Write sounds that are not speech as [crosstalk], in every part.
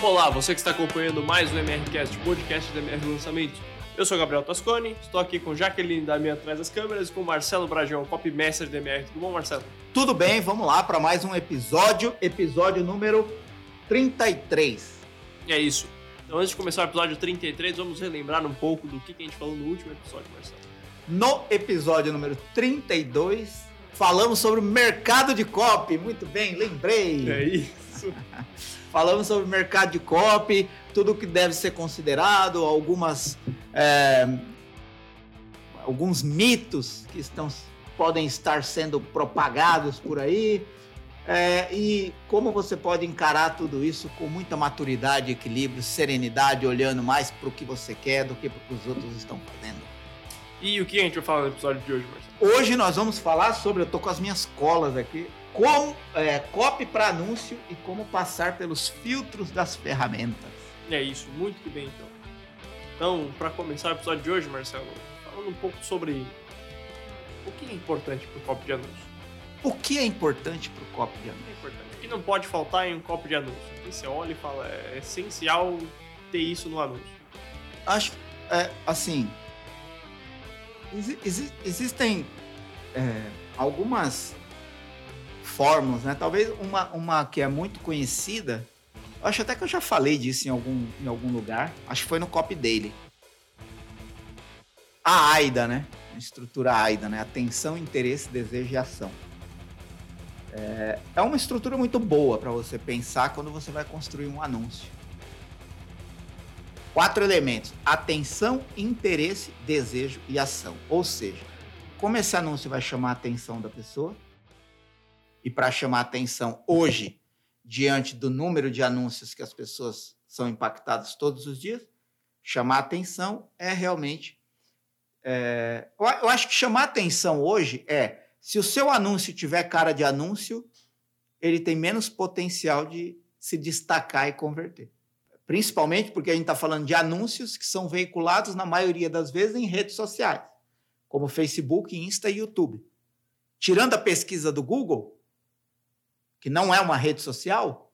Olá, você que está acompanhando mais o MRCast, podcast do MR Lançamento. Eu sou Gabriel Tasconi, estou aqui com Jaqueline da minha atrás das câmeras e com Marcelo Brajão, copymaster do MR. Tudo bom, Marcelo? Tudo bem, vamos lá para mais um episódio, episódio número 33. E é isso. Então, antes de começar o episódio 33, vamos relembrar um pouco do que a gente falou no último episódio, Marcelo. No episódio número 32, falamos sobre o mercado de copy. Muito bem, lembrei. É isso. [laughs] Falamos sobre o mercado de copy, tudo que deve ser considerado, algumas é, alguns mitos que estão podem estar sendo propagados por aí é, e como você pode encarar tudo isso com muita maturidade, equilíbrio, serenidade, olhando mais para o que você quer do que para o que os outros estão fazendo. E o que a gente vai falar no episódio de hoje, Marcelo? Hoje nós vamos falar sobre, eu tô com as minhas colas aqui, como é, copy para anúncio e como passar pelos filtros das ferramentas. É isso, muito que bem então. Então, para começar o episódio de hoje, Marcelo, falando um pouco sobre o que é importante para o copy de anúncio. O que é importante para o copy de O que é anúncio? importante? O que não pode faltar em um copy de anúncio? Você olha e fala, é essencial ter isso no anúncio. Acho, é, assim, exi- exi- existem é, algumas fórmulas, né? Talvez uma, uma que é muito conhecida, acho até que eu já falei disso em algum, em algum lugar, acho que foi no Copy Daily. A AIDA, né? A estrutura AIDA, né? Atenção, interesse, desejo e ação. É, é uma estrutura muito boa para você pensar quando você vai construir um anúncio. Quatro elementos: atenção, interesse, desejo e ação. Ou seja, como esse anúncio vai chamar a atenção da pessoa, e para chamar atenção hoje, diante do número de anúncios que as pessoas são impactadas todos os dias, chamar atenção é realmente. é, eu acho que chamar atenção hoje é se o seu anúncio tiver cara de anúncio, ele tem menos potencial de se destacar e converter. Principalmente porque a gente está falando de anúncios que são veiculados, na maioria das vezes, em redes sociais, como Facebook, Insta e YouTube. Tirando a pesquisa do Google, que não é uma rede social,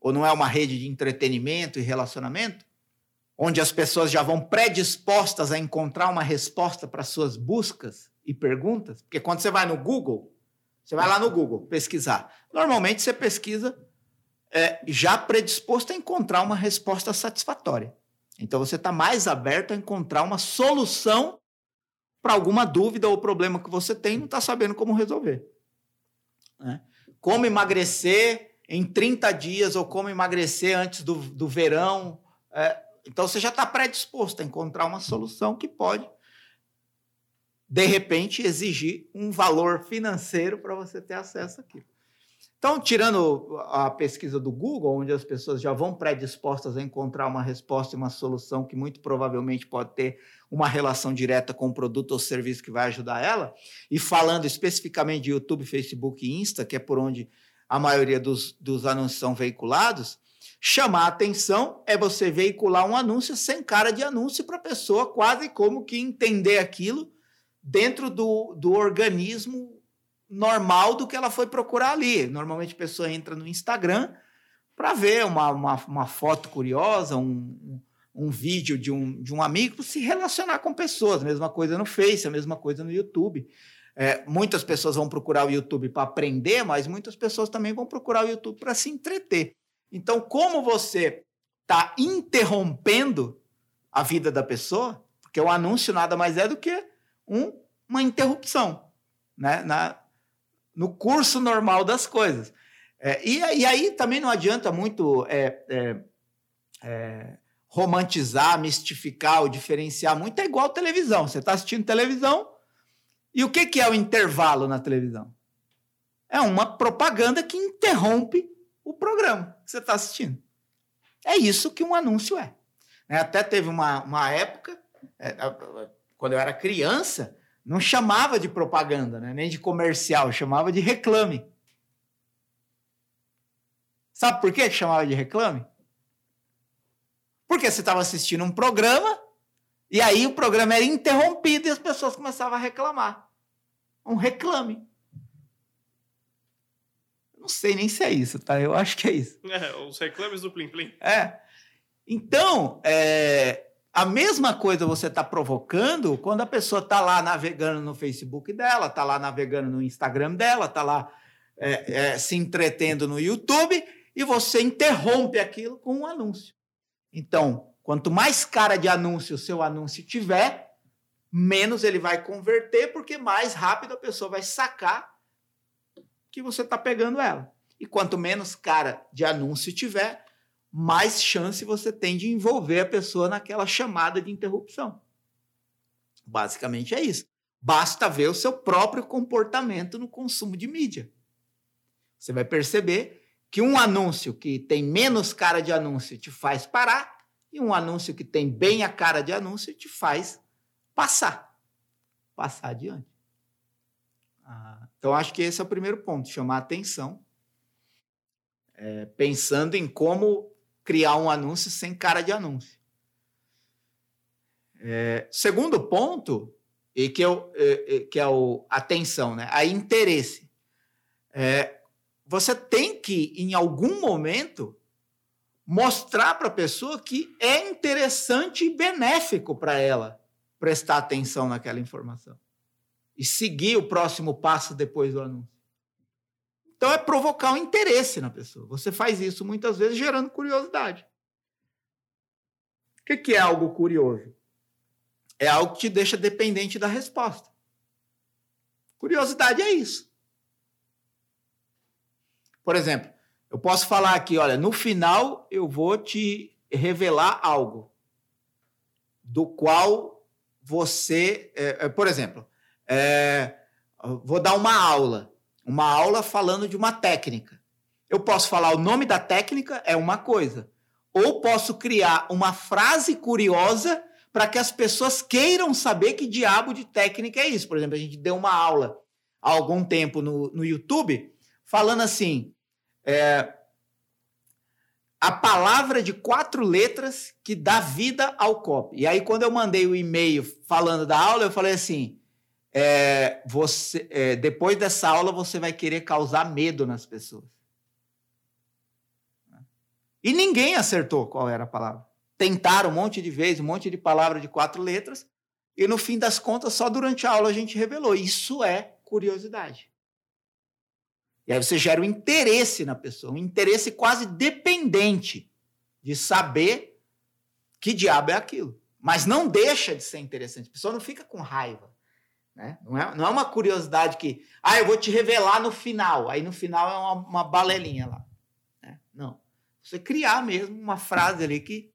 ou não é uma rede de entretenimento e relacionamento, onde as pessoas já vão predispostas a encontrar uma resposta para suas buscas e perguntas, porque quando você vai no Google, você vai lá no Google pesquisar. Normalmente você pesquisa é, já predisposto a encontrar uma resposta satisfatória. Então você está mais aberto a encontrar uma solução para alguma dúvida ou problema que você tem e não está sabendo como resolver. né? Como emagrecer em 30 dias ou como emagrecer antes do, do verão. é, então você já está predisposto a encontrar uma solução que pode, de repente, exigir um valor financeiro para você ter acesso àquilo. Então, tirando a pesquisa do Google, onde as pessoas já vão predispostas a encontrar uma resposta e uma solução que muito provavelmente pode ter uma relação direta com o produto ou serviço que vai ajudar ela, e falando especificamente de YouTube, Facebook e Insta, que é por onde a maioria dos, dos anúncios são veiculados, chamar atenção é você veicular um anúncio sem cara de anúncio para a pessoa quase como que entender aquilo dentro do, do organismo normal do que ela foi procurar ali. Normalmente a pessoa entra no Instagram para ver uma, uma, uma foto curiosa, um, um vídeo de um, de um amigo, se relacionar com pessoas. Mesma coisa no Face, a mesma coisa no YouTube. É, muitas pessoas vão procurar o YouTube para aprender, mas muitas pessoas também vão procurar o YouTube para se entreter. Então, como você está interrompendo a vida da pessoa, porque o anúncio nada mais é do que um, uma interrupção né? Na, no curso normal das coisas. É, e, e, aí também não adianta muito é, é, é, romantizar, mistificar ou diferenciar muito. É igual televisão. Você está assistindo televisão e o que, que é o intervalo na televisão? É uma propaganda que interrompe o programa que você está assistindo. É isso que um anúncio é. Até teve uma, uma época, é, quando eu era criança, não chamava de propaganda, né? nem de comercial, chamava de reclame. Sabe por que chamava de reclame? Porque você estava assistindo um programa e aí o programa era interrompido e as pessoas começavam a reclamar. Um reclame. Não sei nem se é isso, tá? Eu acho que é isso. É, os reclames do Plim Plim. É. Então, é, a mesma coisa você está provocando quando a pessoa está lá navegando no Facebook dela, está lá navegando no Instagram dela, está lá é, é, se entretendo no YouTube e você interrompe aquilo com um anúncio. Então, quanto mais cara de anúncio o seu anúncio tiver, menos ele vai converter, porque mais rápido a pessoa vai sacar que você está pegando ela. E quanto menos cara de anúncio tiver, mais chance você tem de envolver a pessoa naquela chamada de interrupção. Basicamente é isso. Basta ver o seu próprio comportamento no consumo de mídia. Você vai perceber que um anúncio que tem menos cara de anúncio te faz parar e um anúncio que tem bem a cara de anúncio te faz passar, passar adiante. Ah, então, acho que esse é o primeiro ponto, chamar atenção, é, pensando em como criar um anúncio sem cara de anúncio. É, segundo ponto, e que, eu, é, que é o atenção, né? a interesse. É, você tem que, em algum momento, mostrar para a pessoa que é interessante e benéfico para ela prestar atenção naquela informação e seguir o próximo passo depois do anúncio. Então é provocar um interesse na pessoa. Você faz isso muitas vezes gerando curiosidade. O que é algo curioso? É algo que te deixa dependente da resposta. Curiosidade é isso. Por exemplo, eu posso falar aqui, olha, no final eu vou te revelar algo do qual você, é, é, por exemplo, é, vou dar uma aula, uma aula falando de uma técnica. Eu posso falar o nome da técnica, é uma coisa. Ou posso criar uma frase curiosa para que as pessoas queiram saber que diabo de técnica é isso. Por exemplo, a gente deu uma aula há algum tempo no, no YouTube falando assim: é, a palavra de quatro letras que dá vida ao copo. E aí, quando eu mandei o e-mail falando da aula, eu falei assim: é, você, é, depois dessa aula, você vai querer causar medo nas pessoas. E ninguém acertou qual era a palavra. Tentaram um monte de vezes, um monte de palavra de quatro letras, e no fim das contas, só durante a aula a gente revelou. Isso é curiosidade. E aí você gera um interesse na pessoa, um interesse quase dependente de saber que diabo é aquilo. Mas não deixa de ser interessante. A pessoa não fica com raiva. Né? Não, é, não é uma curiosidade que, ah, eu vou te revelar no final. Aí no final é uma, uma balelinha lá. Né? Não. Você criar mesmo uma frase ali que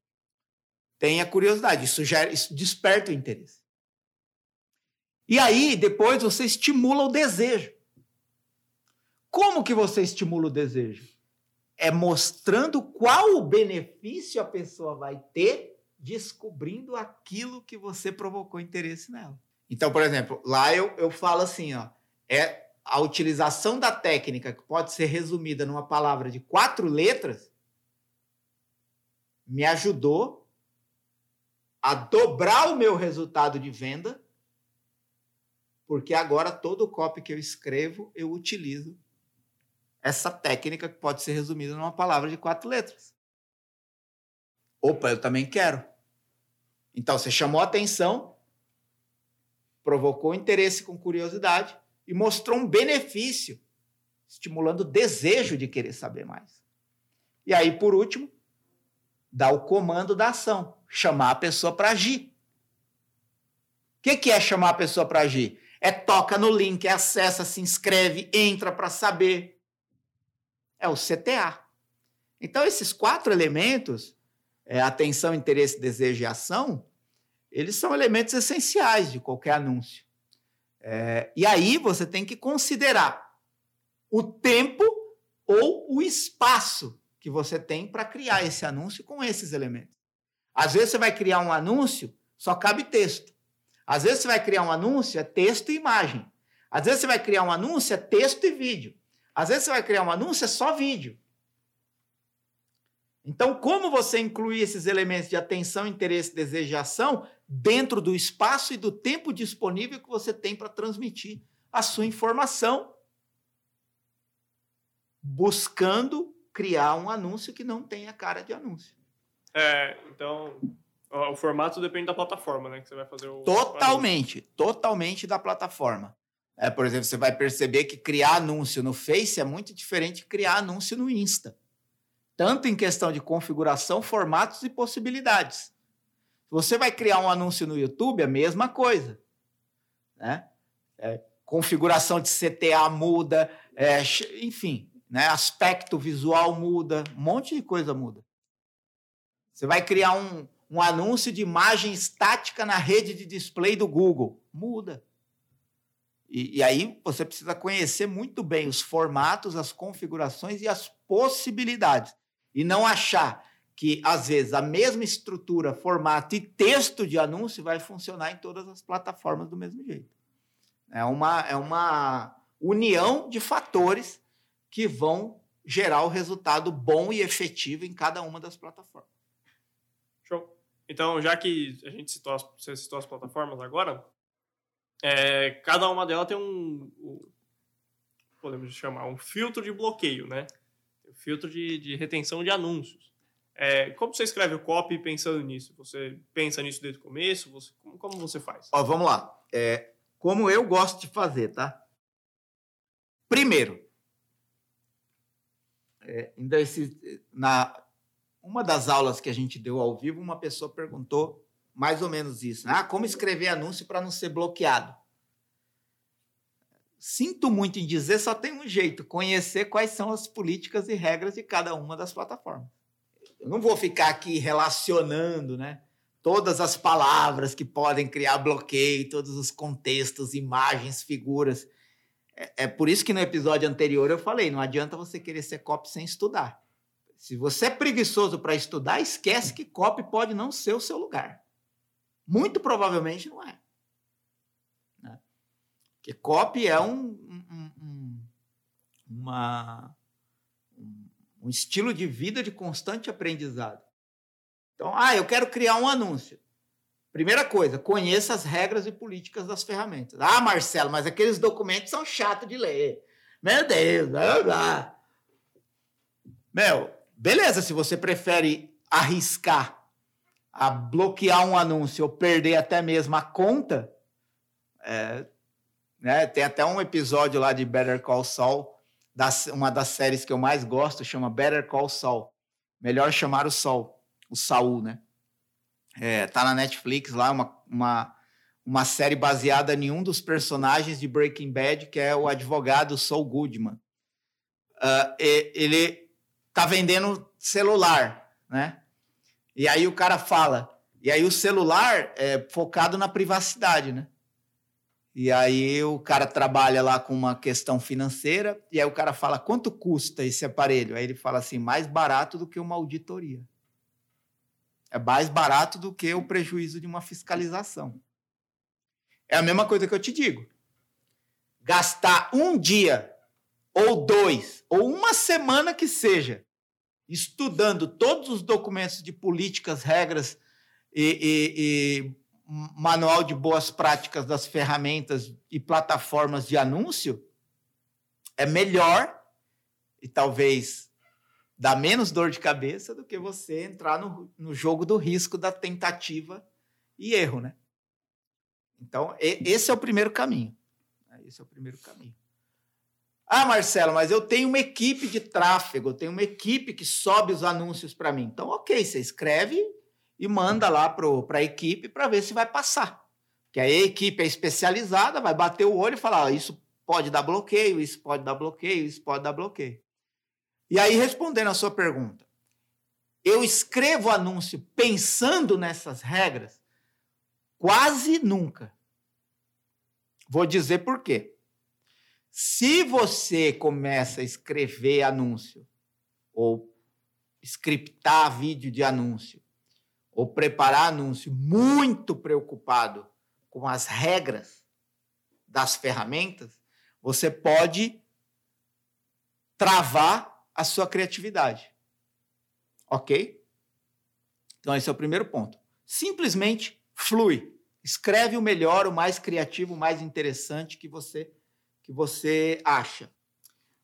tenha curiosidade. Isso, gera, isso desperta o interesse. E aí, depois, você estimula o desejo. Como que você estimula o desejo? É mostrando qual o benefício a pessoa vai ter descobrindo aquilo que você provocou interesse nela. Então, por exemplo, lá eu, eu falo assim, ó, é a utilização da técnica que pode ser resumida numa palavra de quatro letras me ajudou a dobrar o meu resultado de venda, porque agora todo copy que eu escrevo eu utilizo essa técnica que pode ser resumida numa palavra de quatro letras. Opa, eu também quero. Então, você chamou a atenção, provocou interesse com curiosidade e mostrou um benefício, estimulando o desejo de querer saber mais. E aí, por último, dá o comando da ação, chamar a pessoa para agir. O que, que é chamar a pessoa para agir? É toca no link, é acessa, se inscreve, entra para saber, é o CTA. Então, esses quatro elementos, é, atenção, interesse, desejo e ação, eles são elementos essenciais de qualquer anúncio. É, e aí você tem que considerar o tempo ou o espaço que você tem para criar esse anúncio com esses elementos. Às vezes você vai criar um anúncio, só cabe texto. Às vezes você vai criar um anúncio, é texto e imagem. Às vezes você vai criar um anúncio, é texto e vídeo. Às vezes você vai criar um anúncio, é só vídeo. Então, como você incluir esses elementos de atenção, interesse, desejo e ação dentro do espaço e do tempo disponível que você tem para transmitir a sua informação buscando criar um anúncio que não tenha cara de anúncio. É, então o formato depende da plataforma, né? Que você vai fazer o. Totalmente, o totalmente da plataforma. É, por exemplo, você vai perceber que criar anúncio no Face é muito diferente de criar anúncio no Insta. Tanto em questão de configuração, formatos e possibilidades. Você vai criar um anúncio no YouTube, a mesma coisa. Né? É, configuração de CTA muda, é, enfim, né? aspecto visual muda, um monte de coisa muda. Você vai criar um, um anúncio de imagem estática na rede de display do Google. Muda. E, e, aí você precisa conhecer muito bem os formatos, as configurações e as possibilidades. E não achar que, às vezes, a mesma estrutura, formato e texto de anúncio vai funcionar em todas as plataformas do mesmo jeito. É uma, é uma união de fatores que vão gerar o resultado bom e efetivo em cada uma das plataformas. Show. Então, já que a gente citou as, você citou as plataformas agora, é, cada uma delas tem um, um, podemos chamar, um filtro de bloqueio, né? Um filtro de, de retenção de anúncios. É, como você escreve o copy pensando nisso? Você pensa nisso desde o começo? Você, como, como você faz? Ó, vamos lá. É, como eu gosto de fazer, tá? Primeiro, é, ainda esse, na uma das aulas que a gente deu ao vivo, uma pessoa perguntou mais ou menos isso. Né? Ah, como escrever anúncio para não ser bloqueado? Sinto muito em dizer, só tem um jeito: conhecer quais são as políticas e regras de cada uma das plataformas. Eu não vou ficar aqui relacionando, né? Todas as palavras que podem criar bloqueio, todos os contextos, imagens, figuras. É, é por isso que no episódio anterior eu falei: não adianta você querer ser copy sem estudar. Se você é preguiçoso para estudar, esquece que copy pode não ser o seu lugar. Muito provavelmente não é. Né? Porque copy é um, um, um, uma, um estilo de vida de constante aprendizado. Então, ah, eu quero criar um anúncio. Primeira coisa, conheça as regras e políticas das ferramentas. Ah, Marcelo, mas aqueles documentos são chatos de ler. Meu Deus, blá, blá. Meu, beleza, se você prefere arriscar a bloquear um anúncio ou perder até mesmo a conta, é, né, tem até um episódio lá de Better Call Saul, das, uma das séries que eu mais gosto, chama Better Call Saul. Melhor chamar o Sol, o Saul, né? É, tá na Netflix lá, uma, uma, uma série baseada em um dos personagens de Breaking Bad, que é o advogado Saul Goodman. Uh, ele tá vendendo celular, né? E aí o cara fala. E aí o celular é focado na privacidade, né? E aí o cara trabalha lá com uma questão financeira, e aí o cara fala: quanto custa esse aparelho? Aí ele fala assim: mais barato do que uma auditoria. É mais barato do que o prejuízo de uma fiscalização. É a mesma coisa que eu te digo. Gastar um dia, ou dois, ou uma semana que seja, estudando todos os documentos de políticas, regras e, e, e manual de boas práticas das ferramentas e plataformas de anúncio, é melhor e talvez dá menos dor de cabeça do que você entrar no, no jogo do risco da tentativa e erro, né? Então, esse é o primeiro caminho. Esse é o primeiro caminho. Ah, Marcelo, mas eu tenho uma equipe de tráfego, eu tenho uma equipe que sobe os anúncios para mim. Então, ok, você escreve e manda lá para a equipe para ver se vai passar. Que a equipe é especializada, vai bater o olho e falar: ah, isso pode dar bloqueio, isso pode dar bloqueio, isso pode dar bloqueio. E aí, respondendo a sua pergunta, eu escrevo anúncio pensando nessas regras? Quase nunca. Vou dizer por quê. Se você começa a escrever anúncio, ou scriptar vídeo de anúncio, ou preparar anúncio muito preocupado com as regras das ferramentas, você pode travar a sua criatividade. Ok? Então, esse é o primeiro ponto. Simplesmente flui. Escreve o melhor, o mais criativo, o mais interessante que você que você acha.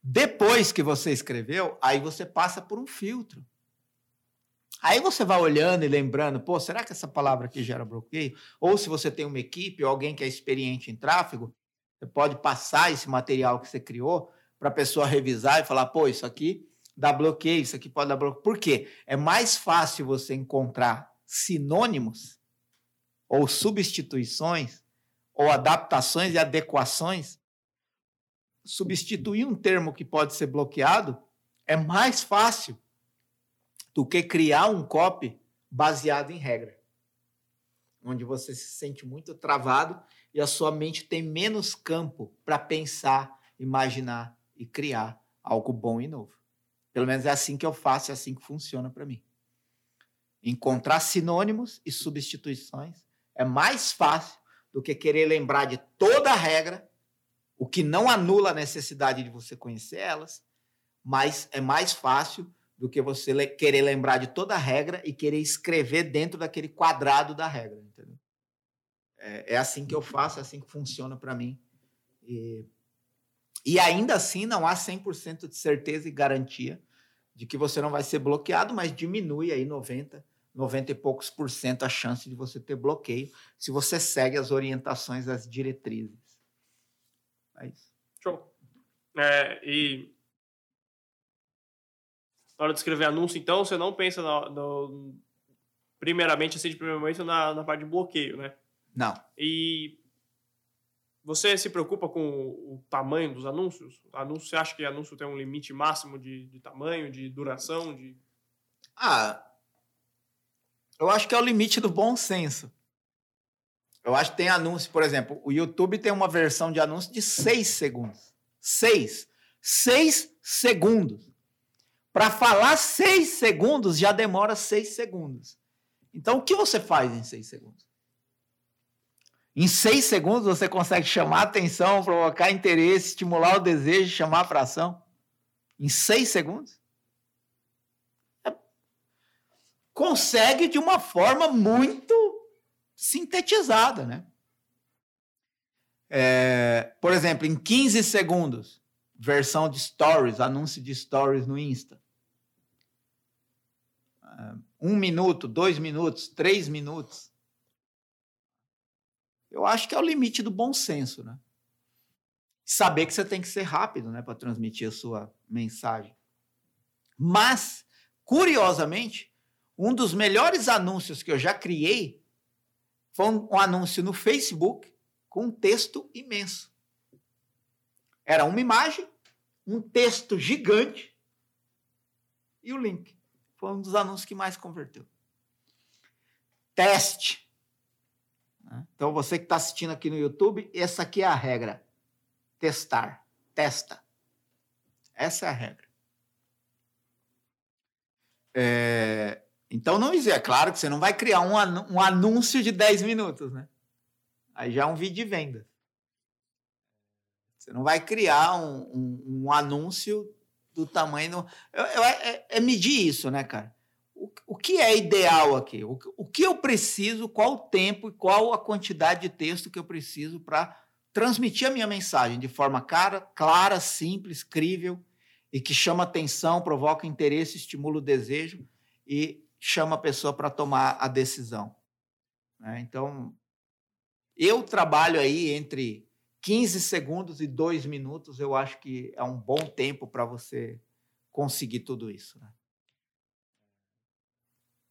Depois que você escreveu, aí você passa por um filtro. Aí você vai olhando e lembrando, pô, será que essa palavra aqui gera bloqueio? Ou se você tem uma equipe ou alguém que é experiente em tráfego, você pode passar esse material que você criou para a pessoa revisar e falar, pô, isso aqui dá bloqueio, isso aqui pode dar bloqueio. Por quê? É mais fácil você encontrar sinônimos ou substituições ou adaptações e adequações. Substituir um termo que pode ser bloqueado é mais fácil do que criar um copy baseado em regra, onde você se sente muito travado e a sua mente tem menos campo para pensar, imaginar e criar algo bom e novo. Pelo menos é assim que eu faço, é assim que funciona para mim. Encontrar sinônimos e substituições é mais fácil do que querer lembrar de toda a regra, o que não anula a necessidade de você conhecer elas, mas é mais fácil do que você le querer lembrar de toda a regra e querer escrever dentro daquele quadrado da regra, entendeu? É, é assim que eu faço, é assim que funciona para mim. E, e ainda assim não há 100% de certeza e garantia de que você não vai ser bloqueado, mas diminui aí 90, 90 e poucos por cento a chance de você ter bloqueio se você segue as orientações, as diretrizes. É isso. Show. É, e na hora de escrever anúncio, então, você não pensa no, no, primeiramente, assim, de primeiro momento, na, na parte de bloqueio, né? Não. E você se preocupa com o tamanho dos anúncios? Anúncio, você acha que anúncio tem um limite máximo de, de tamanho, de duração? De... Ah, eu acho que é o limite do bom senso. Eu acho que tem anúncio, por exemplo, o YouTube tem uma versão de anúncio de seis segundos. Seis. Seis segundos. Para falar seis segundos já demora seis segundos. Então, o que você faz em seis segundos? Em seis segundos você consegue chamar atenção, provocar interesse, estimular o desejo, chamar para ação? Em seis segundos? É. Consegue de uma forma muito sintetizada, né? É, por exemplo, em 15 segundos, versão de stories, anúncio de stories no Insta um minuto, dois minutos, três minutos. Eu acho que é o limite do bom senso, né? Saber que você tem que ser rápido, né, para transmitir a sua mensagem. Mas, curiosamente, um dos melhores anúncios que eu já criei foi um, um anúncio no Facebook com um texto imenso. Era uma imagem, um texto gigante e o link. Foi um dos anúncios que mais converteu. Teste. Né? Então, você que está assistindo aqui no YouTube, essa aqui é a regra. Testar. Testa. Essa é a regra. É, então, não. É claro que você não vai criar um, um anúncio de 10 minutos, né? Aí já é um vídeo de venda. Você não vai criar um, um, um anúncio do tamanho. Do... Eu, eu, é, é, medir isso, né, cara? O, o que é ideal aqui? O, o que eu preciso, qual o tempo e qual a quantidade de texto que eu preciso para transmitir a minha mensagem de forma clara, clara, simples, crível e que chama atenção, provoca interesse, estimula o desejo e chama a pessoa para tomar a decisão. Né? Então, eu trabalho aí entre 15 segundos e 2 minutos, eu acho que é um bom tempo para você conseguir tudo isso. Né?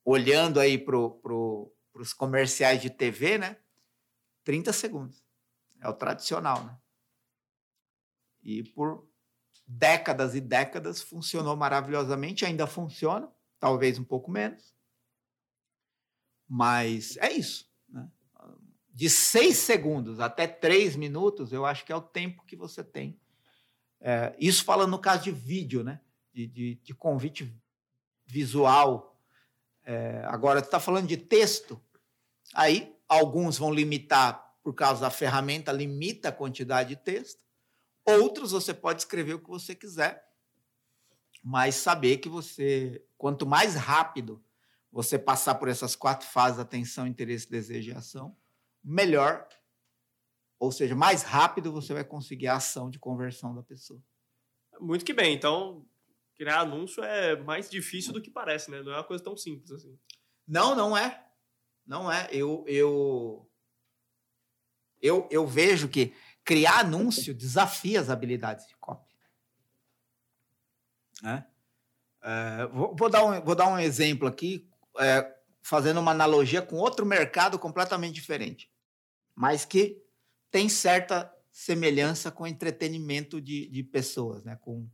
Olhando aí para pro, os comerciais de TV, né? 30 segundos. É o tradicional, né? E por décadas e décadas funcionou maravilhosamente, ainda funciona, talvez um pouco menos. Mas é isso de seis segundos até três minutos, eu acho que é o tempo que você tem. É, isso falando no caso de vídeo, né? De, de, de convite visual. É, agora, você está falando de texto, aí alguns vão limitar por causa da ferramenta, limita a quantidade de texto. Outros você pode escrever o que você quiser, mas saber que você, quanto mais rápido você passar por essas quatro fases, atenção, interesse, desejo e ação, melhor, ou seja, mais rápido você vai conseguir a ação de conversão da pessoa. Muito que bem. Então, criar anúncio é mais difícil do que parece, né? Não é uma coisa tão simples assim. Não, não é. Não é. Eu, eu, eu, eu vejo que criar anúncio desafia as habilidades de copy. Né? É, vou, vou, dar um, vou dar um exemplo aqui, é, fazendo uma analogia com outro mercado completamente diferente, mas que tem certa semelhança com entretenimento de, de pessoas, né? com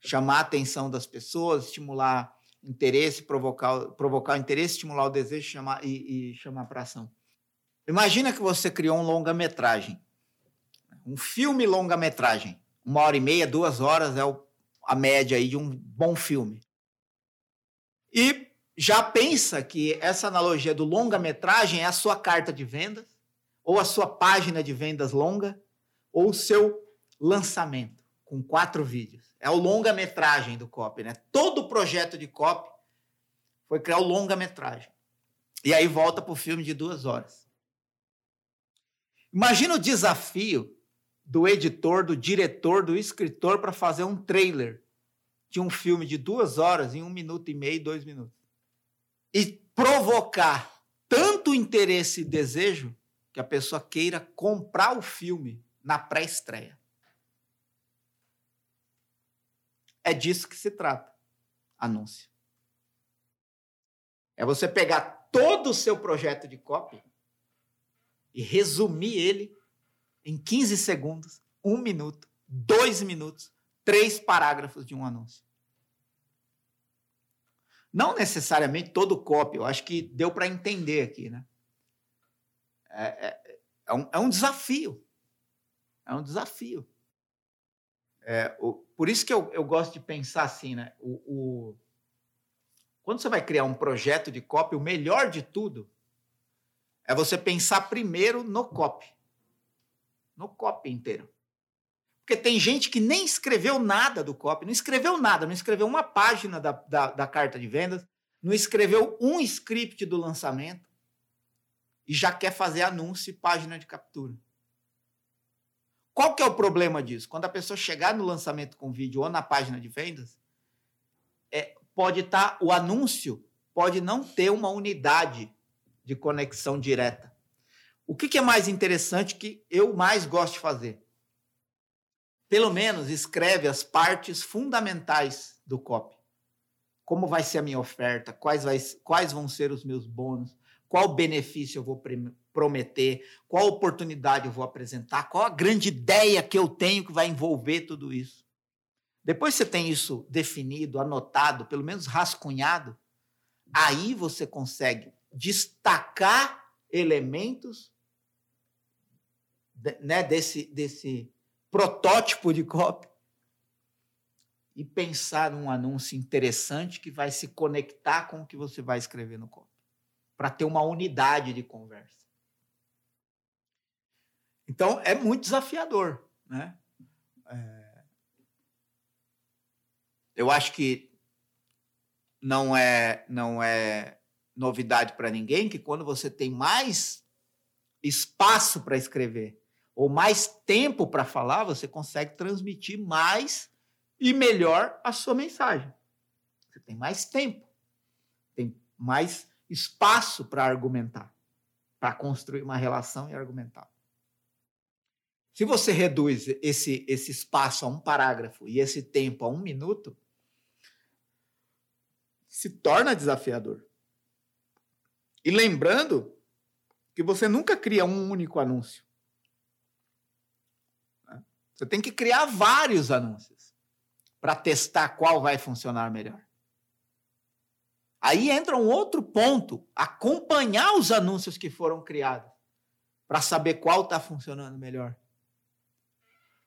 chamar a atenção das pessoas, estimular interesse, provocar, provocar interesse, estimular o desejo chamar, e, e chamar para ação. Imagina que você criou um longa-metragem, um filme longa-metragem, uma hora e meia, duas horas é o, a média aí de um bom filme. E já pensa que essa analogia do longa-metragem é a sua carta de vendas, ou a sua página de vendas longa, ou o seu lançamento com quatro vídeos. É o longa-metragem do COP, né? Todo o projeto de COP foi criar o longa-metragem. E aí volta para o filme de duas horas. Imagina o desafio do editor, do diretor, do escritor para fazer um trailer de um filme de duas horas em um minuto e meio, dois minutos. E provocar tanto interesse e desejo que a pessoa queira comprar o filme na pré-estreia. É disso que se trata. Anúncio. É você pegar todo o seu projeto de copy e resumir ele em 15 segundos, um minuto, dois minutos, três parágrafos de um anúncio. Não necessariamente todo o copy, eu acho que deu para entender aqui, né? É, é, é, um, é um desafio. É um desafio. É, o, por isso que eu, eu gosto de pensar assim, né? O, o, quando você vai criar um projeto de copy, o melhor de tudo é você pensar primeiro no copy. No copy inteiro. Porque tem gente que nem escreveu nada do copy, não escreveu nada, não escreveu uma página da, da, da carta de vendas, não escreveu um script do lançamento e já quer fazer anúncio e página de captura. Qual que é o problema disso? Quando a pessoa chegar no lançamento com vídeo ou na página de vendas, é, pode estar tá, o anúncio pode não ter uma unidade de conexão direta. O que, que é mais interessante que eu mais gosto de fazer? Pelo menos escreve as partes fundamentais do copy. Como vai ser a minha oferta? Quais, vai, quais vão ser os meus bônus? Qual benefício eu vou prometer, qual oportunidade eu vou apresentar, qual a grande ideia que eu tenho que vai envolver tudo isso. Depois você tem isso definido, anotado, pelo menos rascunhado, aí você consegue destacar elementos né, desse, desse protótipo de copy e pensar num anúncio interessante que vai se conectar com o que você vai escrever no copy, para ter uma unidade de conversa. Então, é muito desafiador. Né? É... Eu acho que não é, não é novidade para ninguém que quando você tem mais espaço para escrever ou mais tempo para falar, você consegue transmitir mais e melhor a sua mensagem. Você tem mais tempo, tem mais espaço para argumentar, para construir uma relação e argumentar. Se você reduz esse, esse espaço a um parágrafo e esse tempo a um minuto, se torna desafiador. E lembrando que você nunca cria um único anúncio. Você tem que criar vários anúncios para testar qual vai funcionar melhor. Aí entra um outro ponto: acompanhar os anúncios que foram criados para saber qual está funcionando melhor.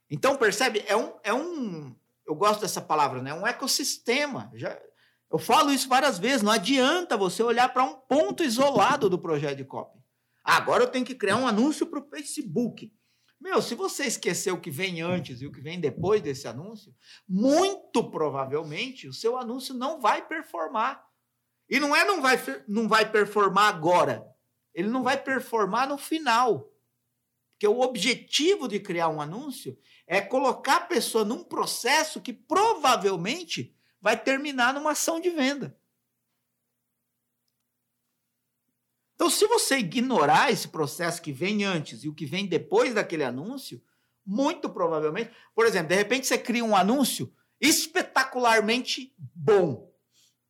Então, percebe? É um, é um. Eu gosto dessa palavra, né? Um ecossistema. Já, eu falo isso várias vezes. Não adianta você olhar para um ponto isolado do projeto de copy. agora eu tenho que criar um anúncio para o Facebook. Meu, se você esquecer o que vem antes e o que vem depois desse anúncio, muito provavelmente o seu anúncio não vai performar. E não é não vai, não vai performar agora. Ele não vai performar no final. Porque o objetivo de criar um anúncio é colocar a pessoa num processo que provavelmente vai terminar numa ação de venda. Então, se você ignorar esse processo que vem antes e o que vem depois daquele anúncio, muito provavelmente, por exemplo, de repente você cria um anúncio espetacularmente bom,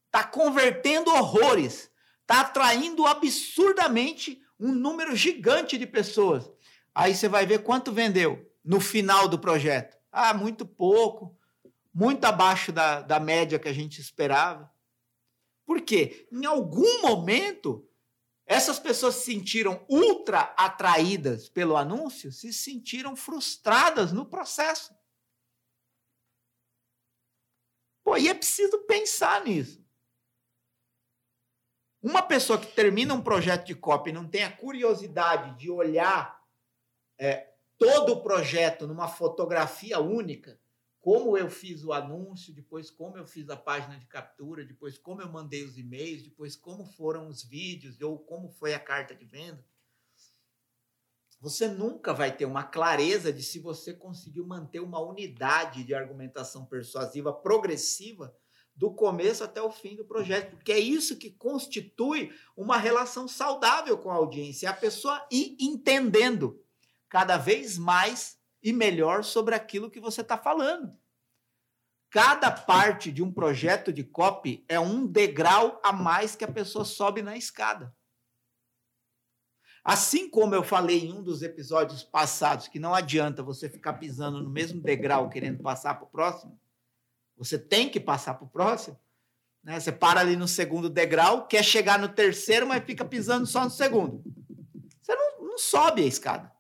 está convertendo horrores, está atraindo absurdamente um número gigante de pessoas. Aí você vai ver quanto vendeu no final do projeto. Ah, muito pouco, muito abaixo da, da média que a gente esperava. Por quê? Em algum momento essas pessoas se sentiram ultra atraídas pelo anúncio, se sentiram frustradas no processo. Pô, e é preciso pensar nisso. Uma pessoa que termina um projeto de copy e não tem a curiosidade de olhar é, todo o projeto numa fotografia única, como eu fiz o anúncio, depois como eu fiz a página de captura, depois como eu mandei os e-mails, depois como foram os vídeos ou como foi a carta de venda. Você nunca vai ter uma clareza de se você conseguiu manter uma unidade de argumentação persuasiva progressiva do começo até o fim do projeto, porque é isso que constitui uma relação saudável com a audiência, é a pessoa ir entendendo cada vez mais e melhor sobre aquilo que você está falando. Cada parte de um projeto de copy é um degrau a mais que a pessoa sobe na escada. Assim como eu falei em um dos episódios passados, que não adianta você ficar pisando no mesmo degrau querendo passar para o próximo, você tem que passar para o próximo. Né? Você para ali no segundo degrau, quer chegar no terceiro, mas fica pisando só no segundo. Você não, não sobe a escada.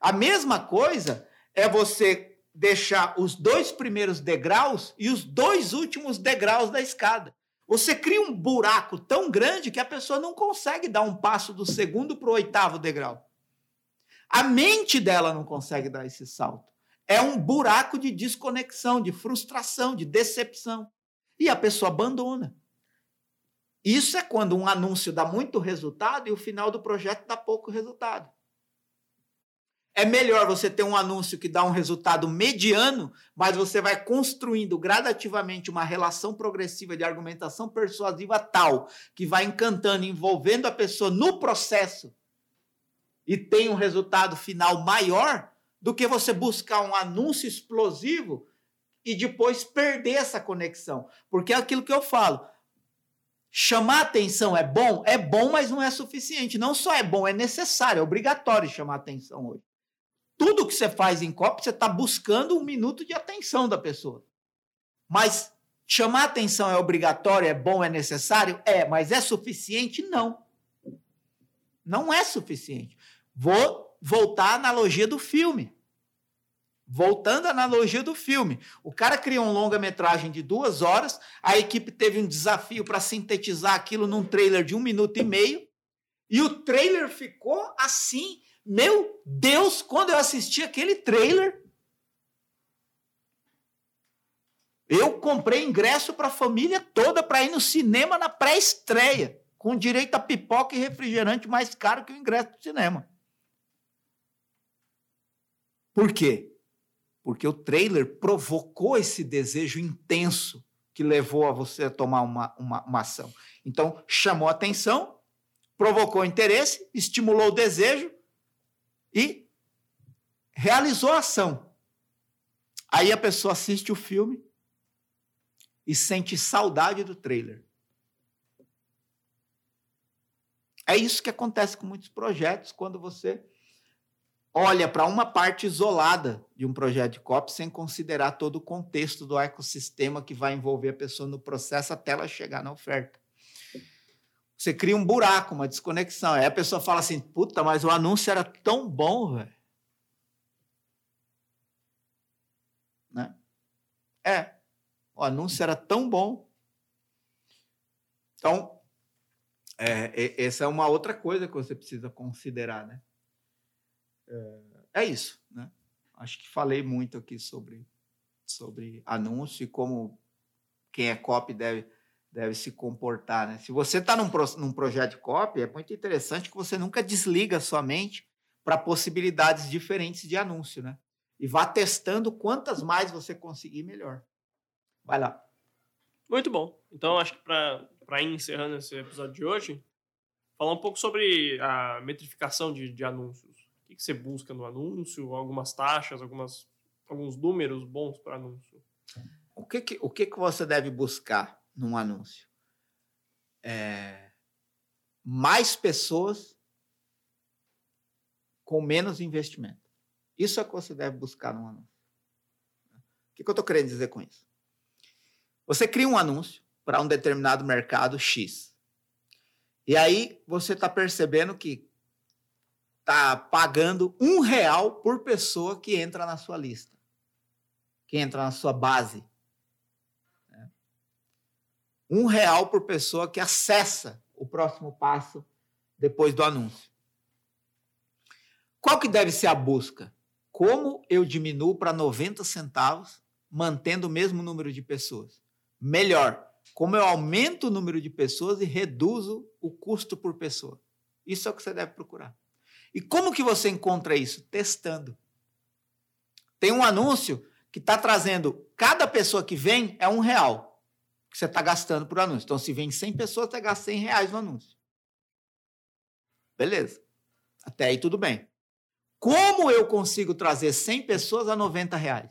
A mesma coisa é você deixar os dois primeiros degraus e os dois últimos degraus da escada. Você cria um buraco tão grande que a pessoa não consegue dar um passo do segundo para o oitavo degrau. A mente dela não consegue dar esse salto. É um buraco de desconexão, de frustração, de decepção. E a pessoa abandona. Isso é quando um anúncio dá muito resultado e o final do projeto dá pouco resultado. É melhor você ter um anúncio que dá um resultado mediano, mas você vai construindo gradativamente uma relação progressiva de argumentação persuasiva tal que vai encantando, envolvendo a pessoa no processo e tem um resultado final maior do que você buscar um anúncio explosivo e depois perder essa conexão. Porque é aquilo que eu falo. Chamar atenção é bom? É bom, mas não é suficiente. Não só é bom, é necessário, é obrigatório chamar atenção hoje tudo que você faz em copo, você está buscando um minuto de atenção da pessoa. Mas chamar atenção é obrigatório, é bom, é necessário? É, mas é suficiente? Não. Não é suficiente. Vou voltar à analogia do filme. Voltando à analogia do filme. O cara criou um longa-metragem de duas horas, a equipe teve um desafio para sintetizar aquilo num trailer de um minuto e meio, e o trailer ficou assim meu Deus, quando eu assisti aquele trailer, eu comprei ingresso para a família toda para ir no cinema na pré-estreia, com direito a pipoca e refrigerante mais caro que o ingresso do cinema. Por quê? Porque o trailer provocou esse desejo intenso que levou a você a tomar uma, uma, uma ação. Então, chamou atenção, provocou interesse, estimulou o desejo, e realizou a ação. Aí a pessoa assiste o filme e sente saudade do trailer. É isso que acontece com muitos projetos quando você olha para uma parte isolada de um projeto de COP sem considerar todo o contexto do ecossistema que vai envolver a pessoa no processo até ela chegar na oferta você cria um buraco, uma desconexão. Aí a pessoa fala assim: puta, mas o anúncio era tão bom, velho. Né? É, o anúncio era tão bom. Então, é, essa é uma outra coisa que você precisa considerar, né? É, é isso, né? Acho que falei muito aqui sobre, sobre anúncio e como quem é copy deve deve se comportar. Né? Se você está num, num projeto de copy, é muito interessante que você nunca desliga a sua mente para possibilidades diferentes de anúncio, né? E vá testando quantas mais você conseguir, melhor. Vai lá. Muito bom. Então, acho que para ir encerrando esse episódio de hoje, falar um pouco sobre a metrificação de, de anúncios. Que você busca no anúncio? Algumas taxas, algumas, alguns números bons para anúncio. O que, que, o que, que você deve buscar num anúncio? É, mais pessoas com menos investimento. Isso é o que você deve buscar num anúncio. O que, que eu estou querendo dizer com isso? Você cria um anúncio para um determinado mercado X. E aí você está percebendo que está pagando um real por pessoa que entra na sua lista, que entra na sua base. Né? Um real por pessoa que acessa o próximo passo depois do anúncio. Qual que deve ser a busca? Como eu diminuo para 90 centavos, mantendo o mesmo número de pessoas? Melhor, como eu aumento o número de pessoas e reduzo o custo por pessoa. Isso é o que você deve procurar. E como que você encontra isso? Testando. Tem um anúncio que está trazendo, cada pessoa que vem é um real que você está gastando por anúncio. Então, se vem 100 pessoas, você gasta 100 reais no anúncio. Beleza. Até aí tudo bem. Como eu consigo trazer 100 pessoas a 90 reais?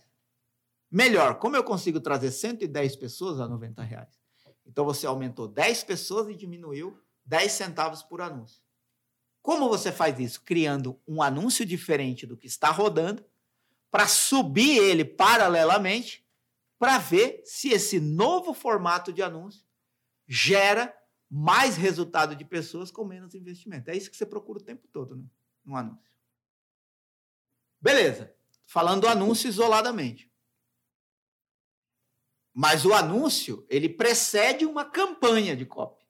Melhor, como eu consigo trazer 110 pessoas a 90 reais? Então você aumentou 10 pessoas e diminuiu 10 centavos por anúncio. Como você faz isso? Criando um anúncio diferente do que está rodando, para subir ele paralelamente, para ver se esse novo formato de anúncio gera mais resultado de pessoas com menos investimento. É isso que você procura o tempo todo né? no anúncio. Beleza. Falando do anúncio isoladamente. Mas o anúncio, ele precede uma campanha de copy.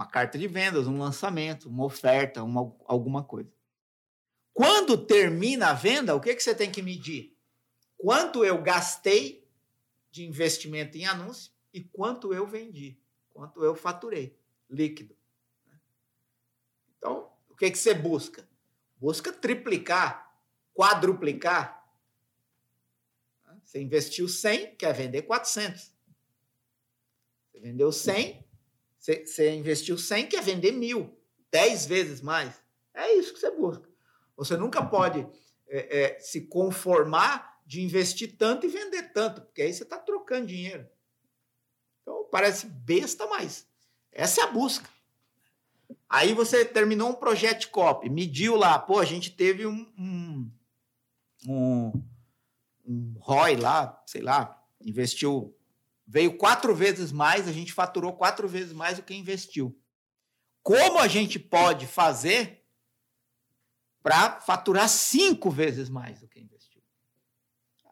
Uma carta de vendas, um lançamento, uma oferta, uma, alguma coisa. Quando termina a venda, o que, que você tem que medir? Quanto eu gastei de investimento em anúncio e quanto eu vendi, quanto eu faturei, líquido. Então, o que, que você busca? Busca triplicar quadruplicar. Você investiu 100, quer vender 400. Você vendeu 100, você, investiu 100, quer vender mil. 10 vezes mais. É isso que você busca. Você nunca pode é, é, se conformar de investir tanto e vender tanto, porque aí você está trocando dinheiro. Então, parece besta, mas essa é a busca. Aí você terminou um projeto de copy, mediu lá, pô, a gente teve um, um um, um ROI lá, sei lá, investiu, veio quatro vezes mais, a gente faturou quatro vezes mais do que investiu. Como a gente pode fazer para faturar cinco vezes mais do que investiu?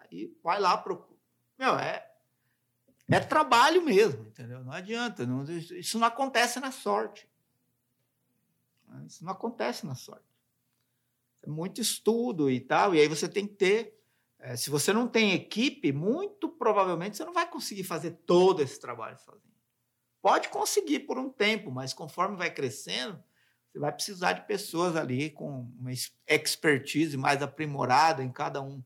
Aí vai lá, procura. Meu, é, é trabalho mesmo, entendeu? Não adianta. Não, isso não acontece na sorte. Isso não acontece na sorte muito estudo e tal, e aí você tem que ter. É, se você não tem equipe, muito provavelmente você não vai conseguir fazer todo esse trabalho sozinho. Pode conseguir por um tempo, mas conforme vai crescendo, você vai precisar de pessoas ali com uma expertise mais aprimorada em cada um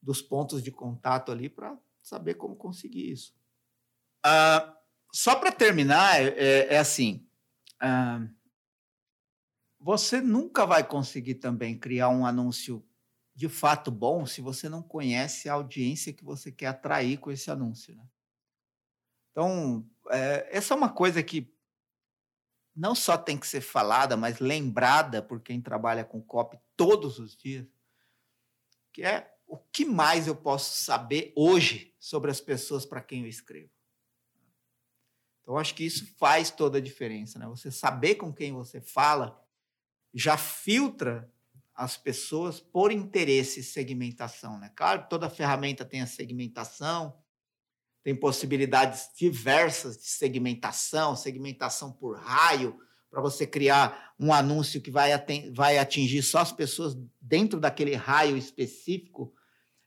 dos pontos de contato ali para saber como conseguir isso. Uh, só para terminar, é, é, é assim. Uh, você nunca vai conseguir também criar um anúncio de fato bom se você não conhece a audiência que você quer atrair com esse anúncio. Né? Então, é, essa é uma coisa que não só tem que ser falada, mas lembrada por quem trabalha com copy todos os dias, que é o que mais eu posso saber hoje sobre as pessoas para quem eu escrevo. Então, acho que isso faz toda a diferença, né? Você saber com quem você fala já filtra as pessoas por interesse e segmentação. Né? Claro toda ferramenta tem a segmentação, tem possibilidades diversas de segmentação, segmentação por raio, para você criar um anúncio que vai, vai atingir só as pessoas dentro daquele raio específico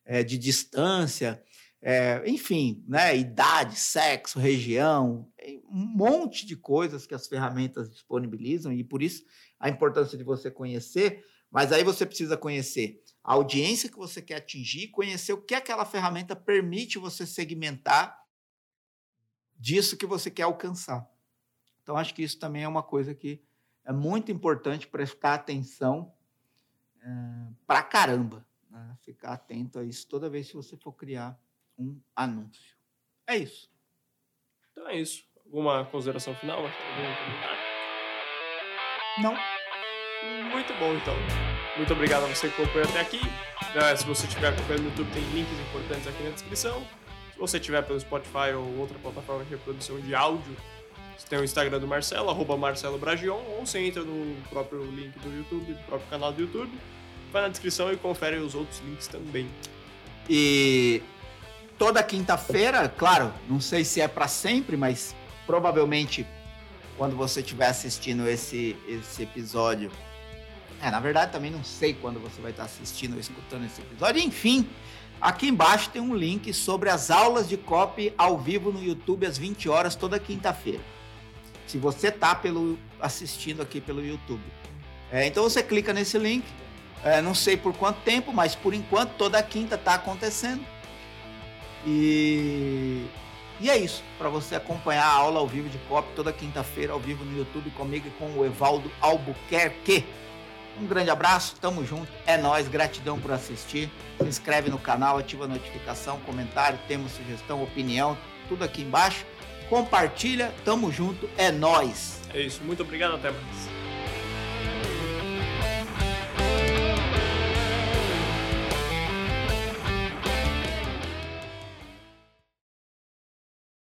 é, de distância, é, enfim, né, idade, sexo, região, um monte de coisas que as ferramentas disponibilizam, e por isso a importância de você conhecer, Mas aí você precisa conhecer a audiência que você quer atingir, conhecer o que aquela ferramenta permite você segmentar disso que você quer alcançar. Então, acho que isso também é uma coisa que é muito importante prestar atenção é, pra caramba. Né? Ficar atento a isso toda vez que você for criar um anúncio. É isso. Então é isso. Alguma consideração final? Algum comentário? Não. Muito bom, então. Muito obrigado a você que acompanhou até aqui. É, se você estiver acompanhando no YouTube, tem links importantes aqui na descrição. Se você estiver pelo Spotify ou outra plataforma de reprodução de áudio, você tem o Instagram do Marcelo, arroba Marcelo Bragion, ou você entra no próprio link do YouTube, do próprio canal do YouTube, vai na descrição e confere os outros links também. E toda quinta-feira, claro, não sei se é para sempre, mas provavelmente quando você estiver assistindo esse, esse episódio. É, na verdade também não sei quando você vai estar assistindo ou escutando esse episódio. Enfim, aqui embaixo tem um link sobre as aulas de copy ao vivo no YouTube às 20 horas toda quinta-feira. Se você tá pelo assistindo aqui pelo YouTube. É, então você clica nesse link. É, não sei por quanto tempo, mas por enquanto toda quinta está acontecendo. E e é isso, para você acompanhar a aula ao vivo de COP toda quinta-feira ao vivo no YouTube comigo e com o Evaldo Albuquerque. Um grande abraço, tamo junto, é nós, gratidão por assistir. Se inscreve no canal, ativa a notificação, comentário, temos sugestão, opinião, tudo aqui embaixo. Compartilha, tamo junto, é nós. É isso, muito obrigado, até mais.